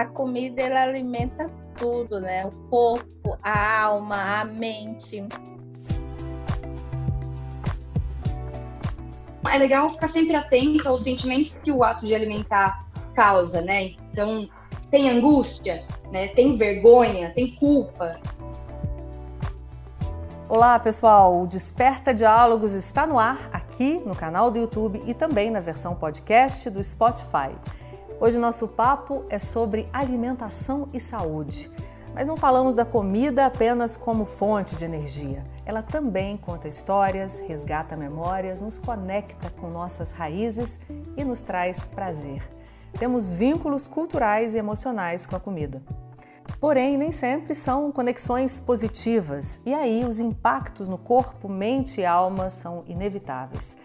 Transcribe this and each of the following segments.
a comida ela alimenta tudo, né? O corpo, a alma, a mente. É legal ficar sempre atento aos sentimentos que o ato de alimentar causa, né? Então, tem angústia, né? Tem vergonha, tem culpa. Olá, pessoal. O Desperta Diálogos está no ar aqui no canal do YouTube e também na versão podcast do Spotify. Hoje nosso papo é sobre alimentação e saúde. Mas não falamos da comida apenas como fonte de energia. Ela também conta histórias, resgata memórias, nos conecta com nossas raízes e nos traz prazer. Temos vínculos culturais e emocionais com a comida. Porém, nem sempre são conexões positivas, e aí os impactos no corpo, mente e alma são inevitáveis.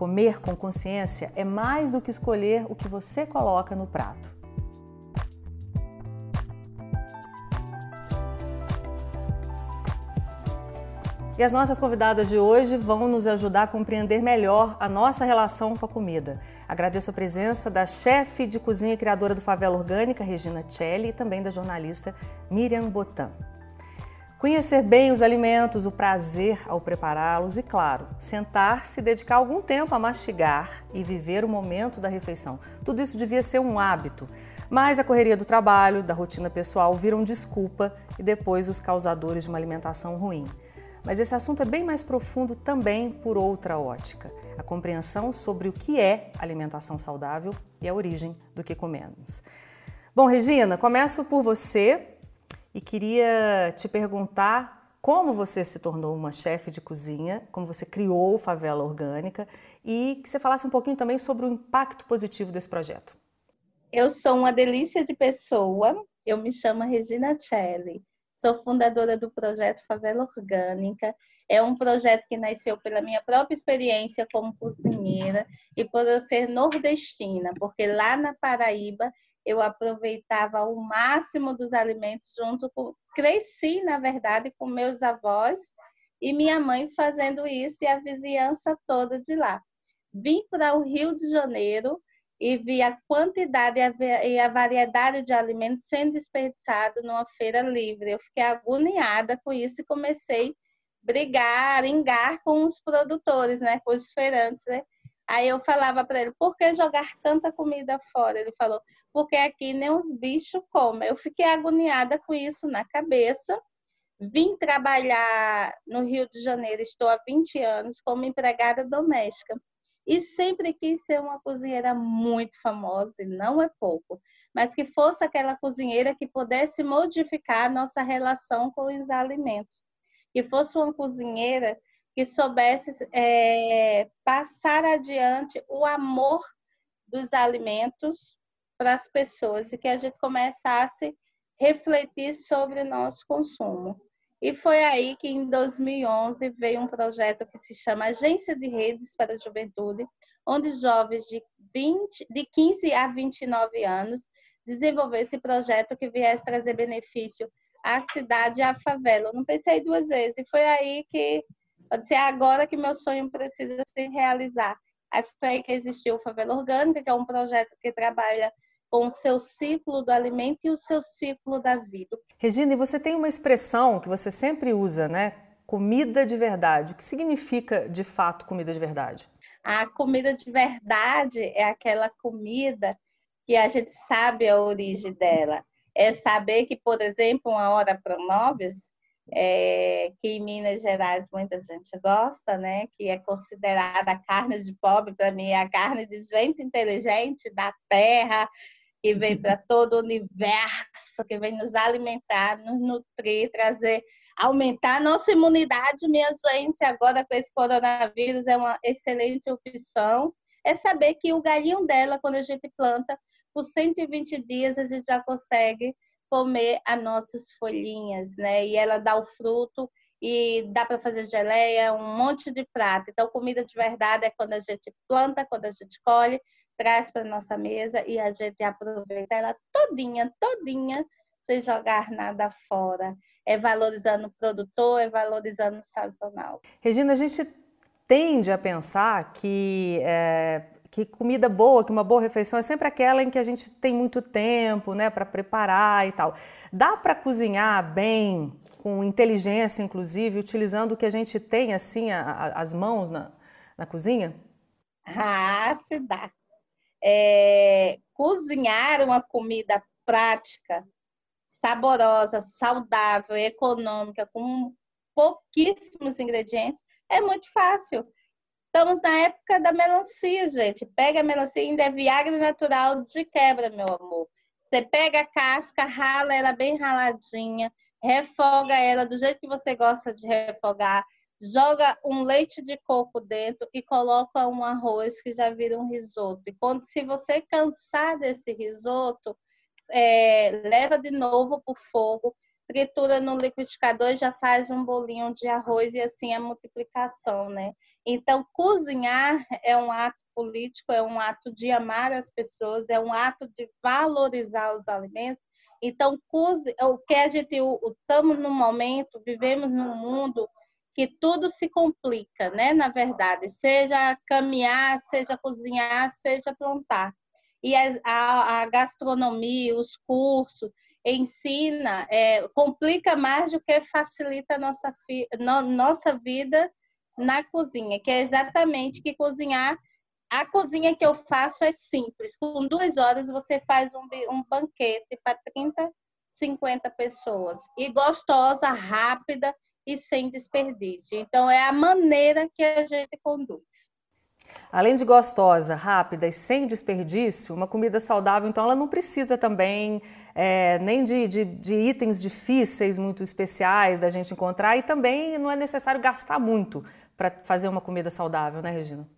Comer com consciência é mais do que escolher o que você coloca no prato. E as nossas convidadas de hoje vão nos ajudar a compreender melhor a nossa relação com a comida. Agradeço a presença da chefe de cozinha e criadora do Favela Orgânica, Regina Celli, e também da jornalista Miriam Botan. Conhecer bem os alimentos, o prazer ao prepará-los e, claro, sentar-se e dedicar algum tempo a mastigar e viver o momento da refeição. Tudo isso devia ser um hábito. Mas a correria do trabalho, da rotina pessoal viram desculpa e depois os causadores de uma alimentação ruim. Mas esse assunto é bem mais profundo também por outra ótica: a compreensão sobre o que é alimentação saudável e a origem do que comemos. Bom, Regina, começo por você e queria te perguntar como você se tornou uma chefe de cozinha, como você criou Favela Orgânica e que você falasse um pouquinho também sobre o impacto positivo desse projeto. Eu sou uma delícia de pessoa, eu me chamo Regina Celli, sou fundadora do projeto Favela Orgânica. É um projeto que nasceu pela minha própria experiência como cozinheira e por eu ser nordestina, porque lá na Paraíba eu aproveitava o máximo dos alimentos junto com. Cresci, na verdade, com meus avós e minha mãe fazendo isso e a vizinhança toda de lá. Vim para o Rio de Janeiro e vi a quantidade e a variedade de alimentos sendo desperdiçado numa feira livre. Eu fiquei agoniada com isso e comecei a brigar, engar com os produtores, né, com os feirantes. Né? Aí eu falava para ele, por que jogar tanta comida fora? Ele falou, porque aqui nem os bichos comem. Eu fiquei agoniada com isso na cabeça. Vim trabalhar no Rio de Janeiro, estou há 20 anos como empregada doméstica. E sempre quis ser uma cozinheira muito famosa, e não é pouco, mas que fosse aquela cozinheira que pudesse modificar a nossa relação com os alimentos. Que fosse uma cozinheira que soubesse é, passar adiante o amor dos alimentos para as pessoas e que a gente começasse a refletir sobre o nosso consumo. E foi aí que em 2011 veio um projeto que se chama Agência de Redes para a Juventude, onde jovens de, 20, de 15 a 29 anos desenvolveram esse projeto que viesse trazer benefício à cidade e à favela. Eu não pensei duas vezes. E foi aí que pode ser agora que meu sonho precisa se realizar. Aí foi aí que existiu o Favela Orgânica, que é um projeto que trabalha com o seu ciclo do alimento e o seu ciclo da vida. Regina, e você tem uma expressão que você sempre usa, né? Comida de verdade. O que significa de fato comida de verdade? A comida de verdade é aquela comida que a gente sabe a origem dela. É saber que, por exemplo, uma hora para nobres, é, que em Minas Gerais muita gente gosta, né? Que é considerada a carne de pobre, para mim é a carne de gente inteligente da terra, que vem para todo o universo, que vem nos alimentar, nos nutrir, trazer, aumentar nossa imunidade, minha gente, agora com esse coronavírus é uma excelente opção. É saber que o galinho dela, quando a gente planta, por 120 dias a gente já consegue comer as nossas folhinhas, né? E ela dá o fruto e dá para fazer geleia, um monte de prato. Então, comida de verdade é quando a gente planta, quando a gente colhe, traz para nossa mesa e a gente aproveita ela todinha, todinha, sem jogar nada fora. É valorizando o produtor, é valorizando o sazonal. Regina, a gente tende a pensar que é, que comida boa, que uma boa refeição é sempre aquela em que a gente tem muito tempo, né, para preparar e tal. Dá para cozinhar bem, com inteligência, inclusive, utilizando o que a gente tem assim, a, a, as mãos na, na cozinha? Ah, se dá. É, cozinhar uma comida prática, saborosa, saudável, econômica, com pouquíssimos ingredientes, é muito fácil. Estamos na época da melancia, gente. Pega a melancia, ainda é Viagra natural de quebra, meu amor. Você pega a casca, rala ela bem raladinha, refoga ela do jeito que você gosta de refogar, joga um leite de coco dentro e coloca um arroz que já vira um risoto. E quando, se você cansar desse risoto, é, leva de novo para o fogo, tritura no liquidificador e já faz um bolinho de arroz e assim a multiplicação, né? Então, cozinhar é um ato político, é um ato de amar as pessoas, é um ato de valorizar os alimentos. Então, o que a gente estamos no momento, vivemos num mundo que tudo se complica, né? Na verdade, seja caminhar, seja cozinhar, seja plantar. E a, a, a gastronomia, os cursos, ensina, é, complica mais do que facilita a nossa, no, nossa vida na cozinha, que é exatamente que cozinhar. A cozinha que eu faço é simples. Com duas horas você faz um, um banquete para 30, 50 pessoas. E gostosa, rápida e sem desperdício. Então, é a maneira que a gente conduz. Além de gostosa, rápida e sem desperdício, uma comida saudável, então, ela não precisa também é, nem de, de, de, itens difíceis, muito especiais da gente encontrar, e também não é necessário gastar muito para fazer uma comida saudável, né, Regina?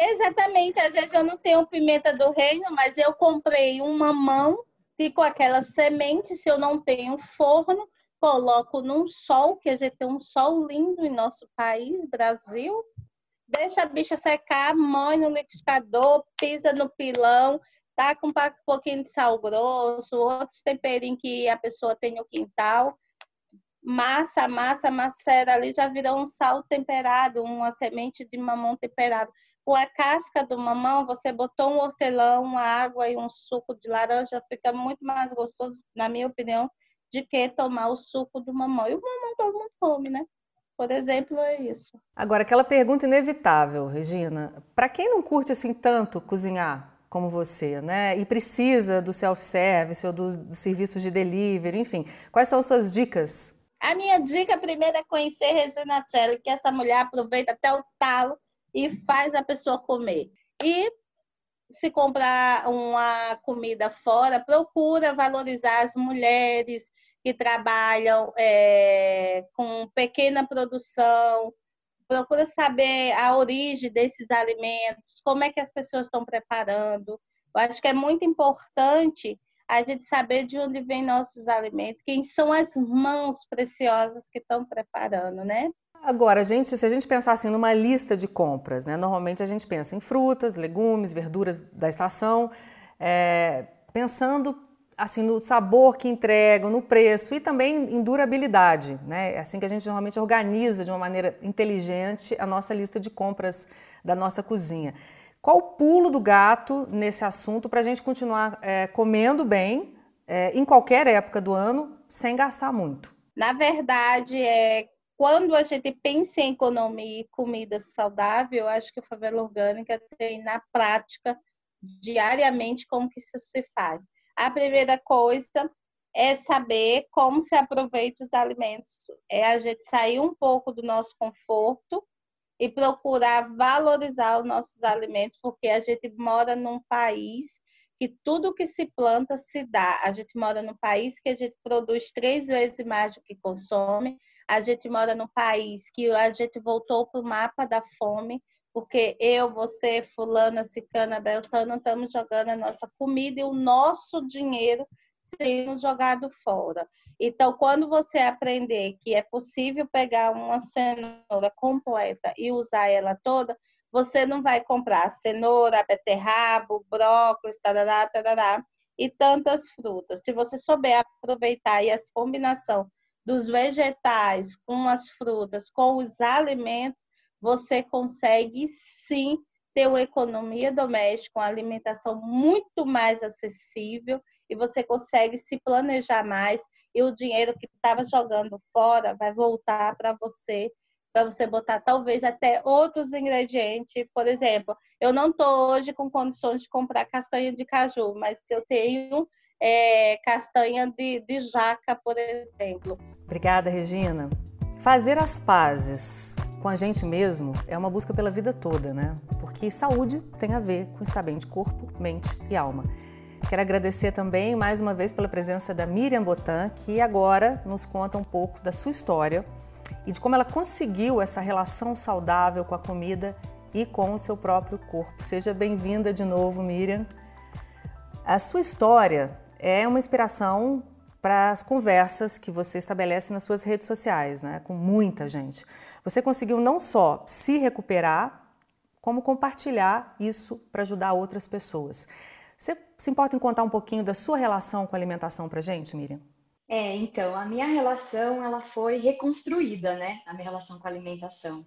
Exatamente. Às vezes eu não tenho pimenta do reino, mas eu comprei um mamão, fico aquela semente, se eu não tenho forno, coloco num sol, que a gente tem um sol lindo em nosso país, Brasil. Deixa a bicha secar, moe no liquidificador, pisa no pilão, tá com um pouquinho de sal grosso, outros temperinhos que a pessoa tem no quintal. Massa, massa, macera ali já virou um sal temperado, uma semente de mamão temperado. Com a casca do mamão, você botou um hortelão, uma água e um suco de laranja, fica muito mais gostoso, na minha opinião, de que tomar o suco do mamão. E o mamão todo mundo come, né? Por exemplo, é isso. Agora, aquela pergunta inevitável, Regina. Para quem não curte assim tanto cozinhar como você, né? E precisa do self-service ou dos, serviços de delivery, enfim. Quais são as suas dicas? A minha dica primeira é conhecer Regina Celli, que essa mulher aproveita até o talo e faz a pessoa comer. E se comprar uma comida fora, procura valorizar as mulheres que trabalham é, com pequena produção, procura saber a origem desses alimentos, como é que as pessoas estão preparando. Eu acho que é muito importante a gente saber de onde vêm nossos alimentos, quem são as mãos preciosas que estão preparando, né? Agora, gente, se a gente pensar assim numa lista de compras, né? Normalmente a gente pensa em frutas, legumes, verduras da estação, é, pensando assim no sabor que entregam, no preço e também em durabilidade, né? É assim que a gente normalmente organiza de uma maneira inteligente a nossa lista de compras da nossa cozinha. Qual o pulo do gato nesse assunto para a gente continuar é, comendo bem é, em qualquer época do ano sem gastar muito? Na verdade, é quando a gente pensa em economia e comida saudável, acho que a favela orgânica tem na prática diariamente como que isso se faz. A primeira coisa é saber como se aproveita os alimentos, é a gente sair um pouco do nosso conforto e procurar valorizar os nossos alimentos, porque a gente mora num país que tudo que se planta se dá. A gente mora num país que a gente produz três vezes mais do que consome a gente mora num país que a gente voltou para o mapa da fome, porque eu, você, fulana, cicana, beltana, estamos jogando a nossa comida e o nosso dinheiro sendo jogado fora. Então, quando você aprender que é possível pegar uma cenoura completa e usar ela toda, você não vai comprar cenoura, beterraba, brócolis, tarará, tarará, e tantas frutas. Se você souber aproveitar e essa combinação dos vegetais com as frutas, com os alimentos, você consegue sim ter uma economia doméstica, uma alimentação muito mais acessível e você consegue se planejar mais e o dinheiro que estava jogando fora vai voltar para você, para você botar talvez até outros ingredientes. Por exemplo, eu não estou hoje com condições de comprar castanha de caju, mas eu tenho é, castanha de, de jaca, por exemplo. Obrigada, Regina. Fazer as pazes com a gente mesmo é uma busca pela vida toda, né? Porque saúde tem a ver com estar bem de corpo, mente e alma. Quero agradecer também mais uma vez pela presença da Miriam Botan, que agora nos conta um pouco da sua história e de como ela conseguiu essa relação saudável com a comida e com o seu próprio corpo. Seja bem-vinda de novo, Miriam. A sua história é uma inspiração para as conversas que você estabelece nas suas redes sociais, né, com muita gente. Você conseguiu não só se recuperar, como compartilhar isso para ajudar outras pessoas. Você se importa em contar um pouquinho da sua relação com a alimentação para gente, Miriam? É, então, a minha relação ela foi reconstruída, né? A minha relação com a alimentação.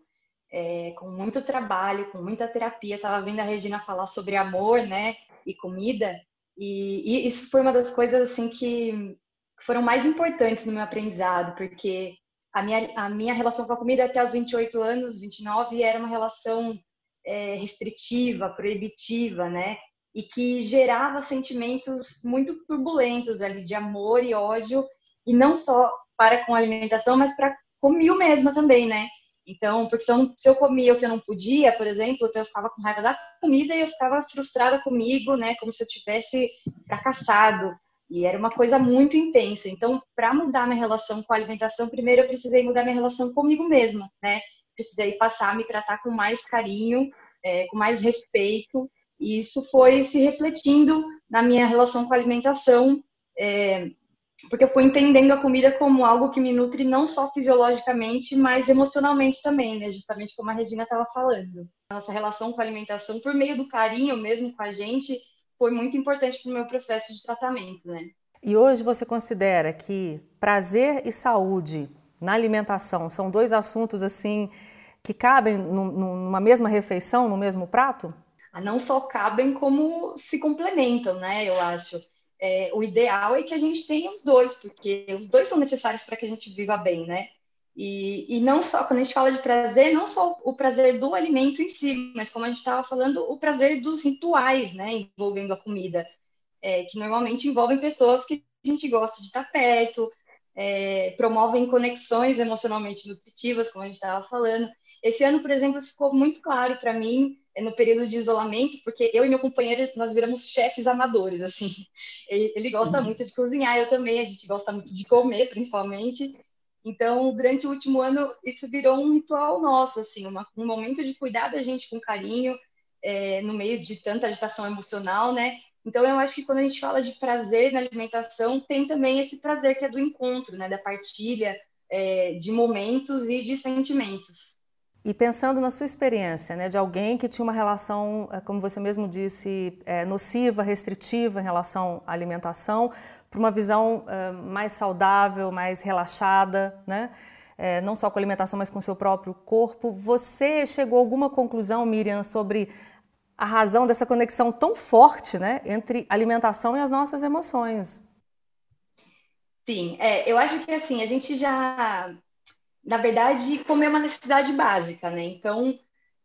É, com muito trabalho, com muita terapia. Estava vendo a Regina falar sobre amor, né? E comida. E, e, isso foi uma das coisas assim que foram mais importantes no meu aprendizado, porque a minha, a minha relação com a comida até os 28 anos, 29, era uma relação é, restritiva, proibitiva, né? e que gerava sentimentos muito turbulentos ali de amor e ódio e não só para com a alimentação, mas para comigo mesma também, né? Então, porque se eu, se eu comia o que eu não podia, por exemplo, então eu ficava com raiva da comida e eu ficava frustrada comigo, né? Como se eu tivesse fracassado. E era uma coisa muito intensa. Então, para mudar minha relação com a alimentação, primeiro eu precisei mudar minha relação comigo mesma, né? Precisei passar a me tratar com mais carinho, é, com mais respeito e isso foi se refletindo na minha relação com a alimentação, é, porque eu fui entendendo a comida como algo que me nutre não só fisiologicamente, mas emocionalmente também, né? Justamente como a Regina estava falando. Nossa relação com a alimentação, por meio do carinho mesmo com a gente, foi muito importante para o meu processo de tratamento, né? E hoje você considera que prazer e saúde na alimentação são dois assuntos assim que cabem numa mesma refeição, no mesmo prato? não só cabem como se complementam, né? Eu acho. É, o ideal é que a gente tenha os dois, porque os dois são necessários para que a gente viva bem, né? E, e não só, quando a gente fala de prazer, não só o prazer do alimento em si, mas como a gente estava falando, o prazer dos rituais, né, envolvendo a comida, é, que normalmente envolvem pessoas que a gente gosta de estar perto, é, promovem conexões emocionalmente nutritivas, como a gente estava falando. Esse ano, por exemplo, ficou muito claro para mim no período de isolamento, porque eu e meu companheiro, nós viramos chefes amadores, assim. Ele, ele gosta uhum. muito de cozinhar, eu também, a gente gosta muito de comer, principalmente. Então, durante o último ano, isso virou um ritual nosso, assim, uma, um momento de cuidar da gente com carinho, é, no meio de tanta agitação emocional, né? Então, eu acho que quando a gente fala de prazer na alimentação, tem também esse prazer que é do encontro, né? Da partilha é, de momentos e de sentimentos. E pensando na sua experiência, né, de alguém que tinha uma relação, eh, como você mesmo disse, é, nociva, restritiva em relação à alimentação, para uma visão é, mais saudável, mais relaxada, né? É, não só com a alimentação, mas com o seu próprio corpo. Você chegou a alguma conclusão, Miriam, sobre a razão dessa conexão tão forte né, entre alimentação e as nossas emoções? Sim, é, eu acho que assim, a gente já na verdade, comer é uma necessidade básica, né? Então,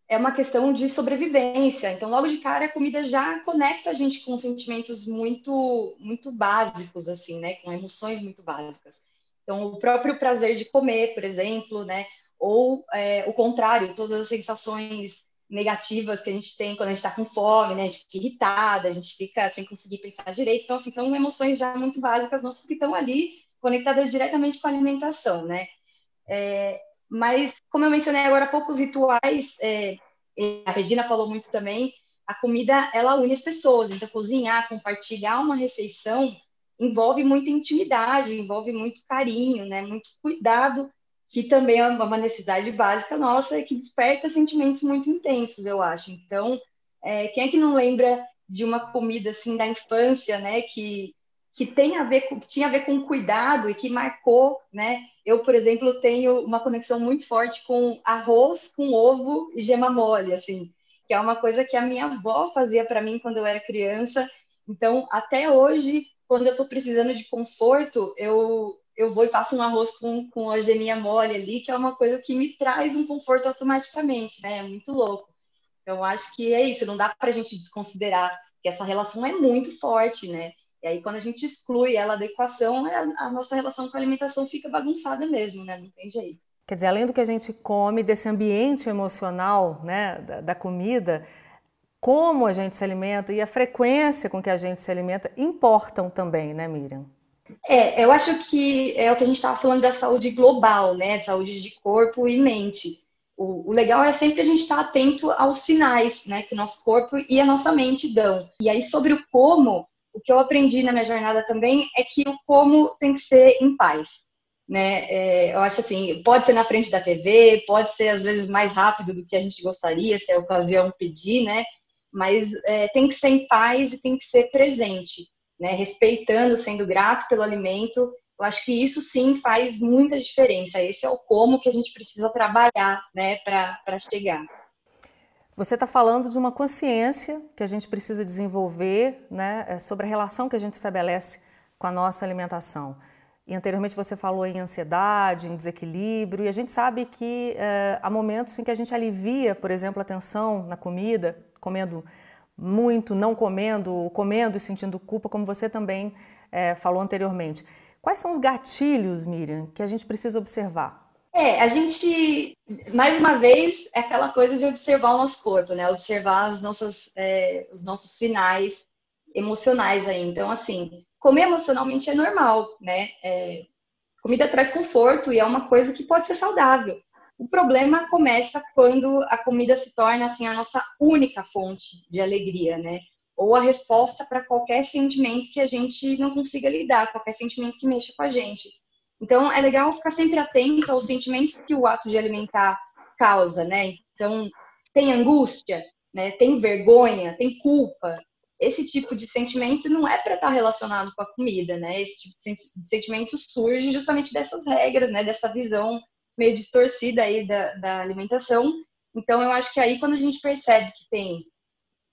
é uma questão de sobrevivência. Então, logo de cara, a comida já conecta a gente com sentimentos muito, muito básicos, assim, né? Com emoções muito básicas. Então, o próprio prazer de comer, por exemplo, né? Ou é, o contrário, todas as sensações negativas que a gente tem quando a gente está com fome, né? A gente fica irritada, a gente fica sem conseguir pensar direito. Então, assim, são emoções já muito básicas nossas que estão ali conectadas diretamente com a alimentação, né? É, mas, como eu mencionei agora há pouco, os rituais, é, a Regina falou muito também, a comida, ela une as pessoas. Então, cozinhar, compartilhar uma refeição envolve muita intimidade, envolve muito carinho, né? Muito cuidado, que também é uma necessidade básica nossa e que desperta sentimentos muito intensos, eu acho. Então, é, quem é que não lembra de uma comida assim da infância, né? Que que tem a ver com, que tinha a ver com cuidado e que marcou, né? Eu, por exemplo, tenho uma conexão muito forte com arroz com ovo e gema mole, assim. que é uma coisa que a minha avó fazia para mim quando eu era criança. Então, até hoje, quando eu estou precisando de conforto, eu, eu vou e faço um arroz com, com a geminha mole ali, que é uma coisa que me traz um conforto automaticamente, né? É muito louco. Então, acho que é isso, não dá para a gente desconsiderar que essa relação é muito forte, né? E aí, quando a gente exclui ela da equação, é a nossa relação com a alimentação fica bagunçada mesmo, né? Não tem jeito. Quer dizer, além do que a gente come, desse ambiente emocional, né, da, da comida, como a gente se alimenta e a frequência com que a gente se alimenta importam também, né, Miriam? É, eu acho que é o que a gente estava falando da saúde global, né? Saúde de corpo e mente. O, o, legal é sempre a gente estar atento aos sinais, né? Que o nosso corpo e a nossa mente dão. E aí, sobre o como, o que eu aprendi na minha jornada também é que o como tem que ser em paz. Né? É, eu acho assim, pode ser na frente da TV, pode ser às vezes mais rápido do que a gente gostaria, se a ocasião pedir, né? Mas é, tem que ser em paz e tem que ser presente, né? Respeitando, sendo grato pelo alimento. Eu acho que isso sim faz muita diferença. Esse é o como que a gente precisa trabalhar, né, para chegar. Você está falando de uma consciência que a gente precisa desenvolver né, é, sobre a relação que a gente estabelece com a nossa alimentação. E anteriormente você falou em ansiedade, em desequilíbrio, e a gente sabe que é, há momentos em que a gente alivia, por exemplo, a tensão na comida, comendo muito, não comendo, comendo e sentindo culpa, como você também é, falou anteriormente. Quais são os gatilhos, Miriam, que a gente precisa observar? É, a gente, mais uma vez, é aquela coisa de observar o nosso corpo, né? Observar as nossas, é, os nossos sinais emocionais aí. Então, assim, comer emocionalmente é normal, né? É, comida traz conforto e é uma coisa que pode ser saudável. O problema começa quando a comida se torna, assim, a nossa única fonte de alegria, né? Ou a resposta para qualquer sentimento que a gente não consiga lidar, qualquer sentimento que mexa com a gente. Então, é legal ficar sempre atento aos sentimentos que o ato de alimentar causa, né? Então, tem angústia, né? tem vergonha, tem culpa. Esse tipo de sentimento não é para estar relacionado com a comida, né? Esse tipo de sentimento surge justamente dessas regras, né? Dessa visão meio distorcida aí da, da alimentação. Então, eu acho que aí quando a gente percebe que tem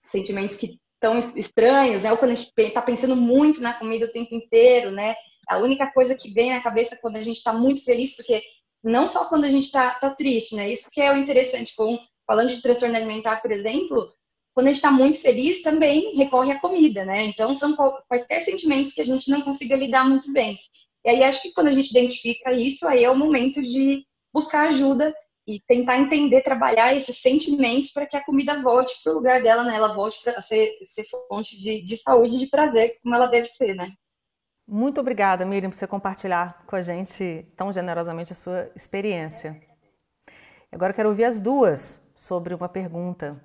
sentimentos que estão estranhos, né? Ou quando a gente está pensando muito na comida o tempo inteiro, né? A única coisa que vem na cabeça quando a gente está muito feliz, porque não só quando a gente está tá triste, né? Isso que é o interessante. Com, falando de transtorno alimentar, por exemplo, quando a gente está muito feliz, também recorre à comida, né? Então, são quaisquer sentimentos que a gente não consiga lidar muito bem. E aí, acho que quando a gente identifica isso, aí é o momento de buscar ajuda e tentar entender, trabalhar esses sentimentos para que a comida volte para o lugar dela, né? Ela volte para ser, ser fonte de, de saúde, de prazer, como ela deve ser, né? Muito obrigada, Miriam, por você compartilhar com a gente tão generosamente a sua experiência. Agora quero ouvir as duas sobre uma pergunta.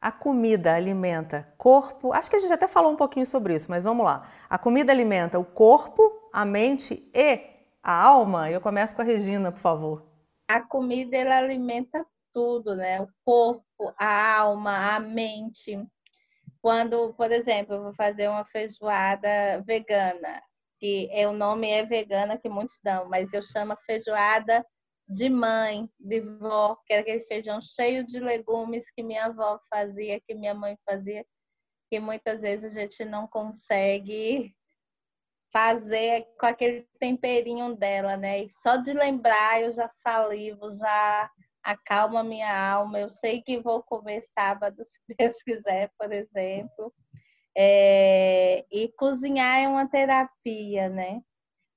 A comida alimenta corpo? Acho que a gente até falou um pouquinho sobre isso, mas vamos lá. A comida alimenta o corpo, a mente e a alma? Eu começo com a Regina, por favor. A comida ela alimenta tudo, né? O corpo, a alma, a mente. Quando, por exemplo, eu vou fazer uma feijoada vegana, que é, o nome é vegana que muitos dão, mas eu chamo feijoada de mãe, de vó, que era aquele feijão cheio de legumes que minha avó fazia, que minha mãe fazia, que muitas vezes a gente não consegue fazer com aquele temperinho dela, né? E só de lembrar eu já salivo, já acalma minha alma. Eu sei que vou comer sábado, se Deus quiser, por exemplo. É, e cozinhar é uma terapia, né?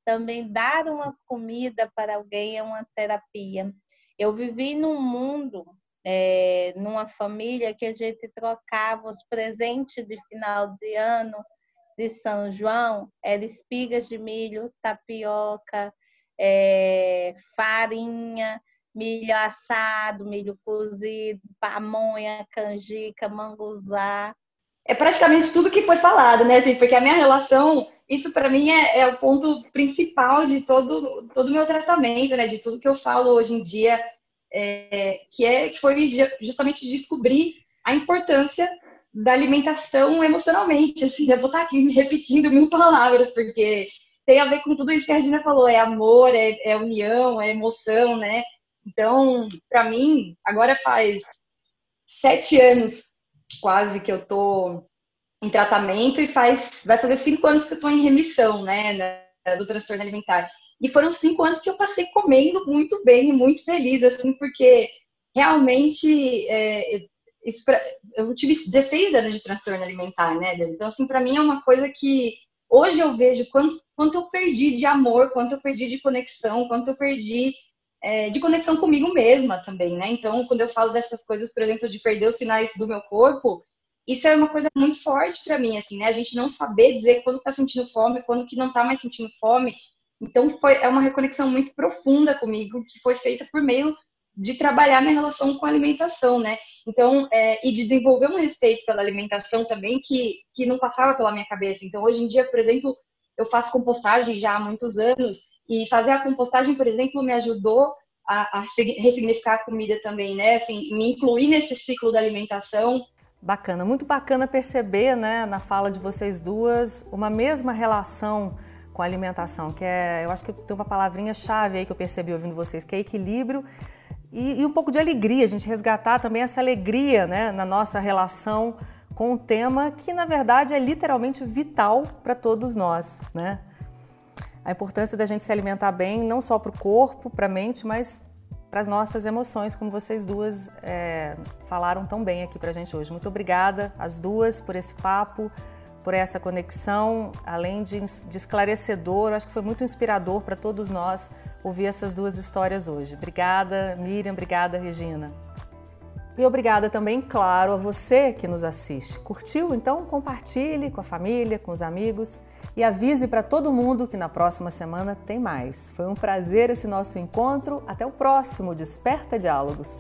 Também dar uma comida para alguém é uma terapia. Eu vivi num mundo, é, numa família que a gente trocava os presentes de final de ano de São João, era espigas de milho, tapioca, é, farinha, milho assado, milho cozido, pamonha, canjica, manguzá. É praticamente tudo que foi falado, né? Assim, porque a minha relação, isso para mim é, é, o ponto principal de todo todo o meu tratamento, né? De tudo que eu falo hoje em dia, é, que é que foi justamente descobrir a importância da alimentação emocionalmente. Assim, eu vou estar aqui me repetindo mil palavras porque tem a ver com tudo isso que a Regina falou, é amor, é, é união, é emoção, né? Então, para mim, agora faz sete anos quase que eu tô em tratamento e faz vai fazer cinco anos que eu tô em remissão, né, do transtorno alimentar. E foram cinco anos que eu passei comendo muito bem e muito feliz, assim, porque realmente é, isso pra, eu tive 16 anos de transtorno alimentar, né? Então, assim, para mim é uma coisa que hoje eu vejo quanto, quanto eu perdi de amor, quanto eu perdi de conexão, quanto eu perdi é, de conexão comigo mesma também, né? Então, quando eu falo dessas coisas, por exemplo, de perder os sinais do meu corpo, isso é uma coisa muito forte para mim, assim, né? A gente não saber dizer quando tá sentindo fome, quando que não tá mais sentindo fome. Então, foi, é uma reconexão muito profunda comigo, que foi feita por meio de trabalhar minha relação com a alimentação, né? Então, é, e de desenvolver um respeito pela alimentação também que, que não passava pela minha cabeça. Então, hoje em dia, por exemplo, eu faço compostagem já há muitos anos e fazer a compostagem, por exemplo, me ajudou a, a ressignificar a comida também, né? Assim, me incluir nesse ciclo da alimentação. Bacana, muito bacana perceber, né, na fala de vocês duas, uma mesma relação com a alimentação, que é, eu acho que tem uma palavrinha chave aí que eu percebi ouvindo vocês, que é equilíbrio e, e, um pouco de alegria, a gente resgatar também essa alegria né, na nossa relação com um tema que, na verdade, é literalmente vital para todos nós. Né? A importância da gente se alimentar bem, não só para o corpo, para a mente, mas para as nossas emoções, como vocês duas é, falaram tão bem aqui para a gente hoje. Muito obrigada, as duas, por esse papo, por essa conexão, além de, de esclarecedor, acho que foi muito inspirador para todos nós ouvir essas duas histórias hoje. Obrigada, Miriam, obrigada, Regina. E obrigada também, claro, a você que nos assiste. Curtiu? Então compartilhe com a família, com os amigos e avise para todo mundo que na próxima semana tem mais. Foi um prazer esse nosso encontro. Até o próximo Desperta Diálogos.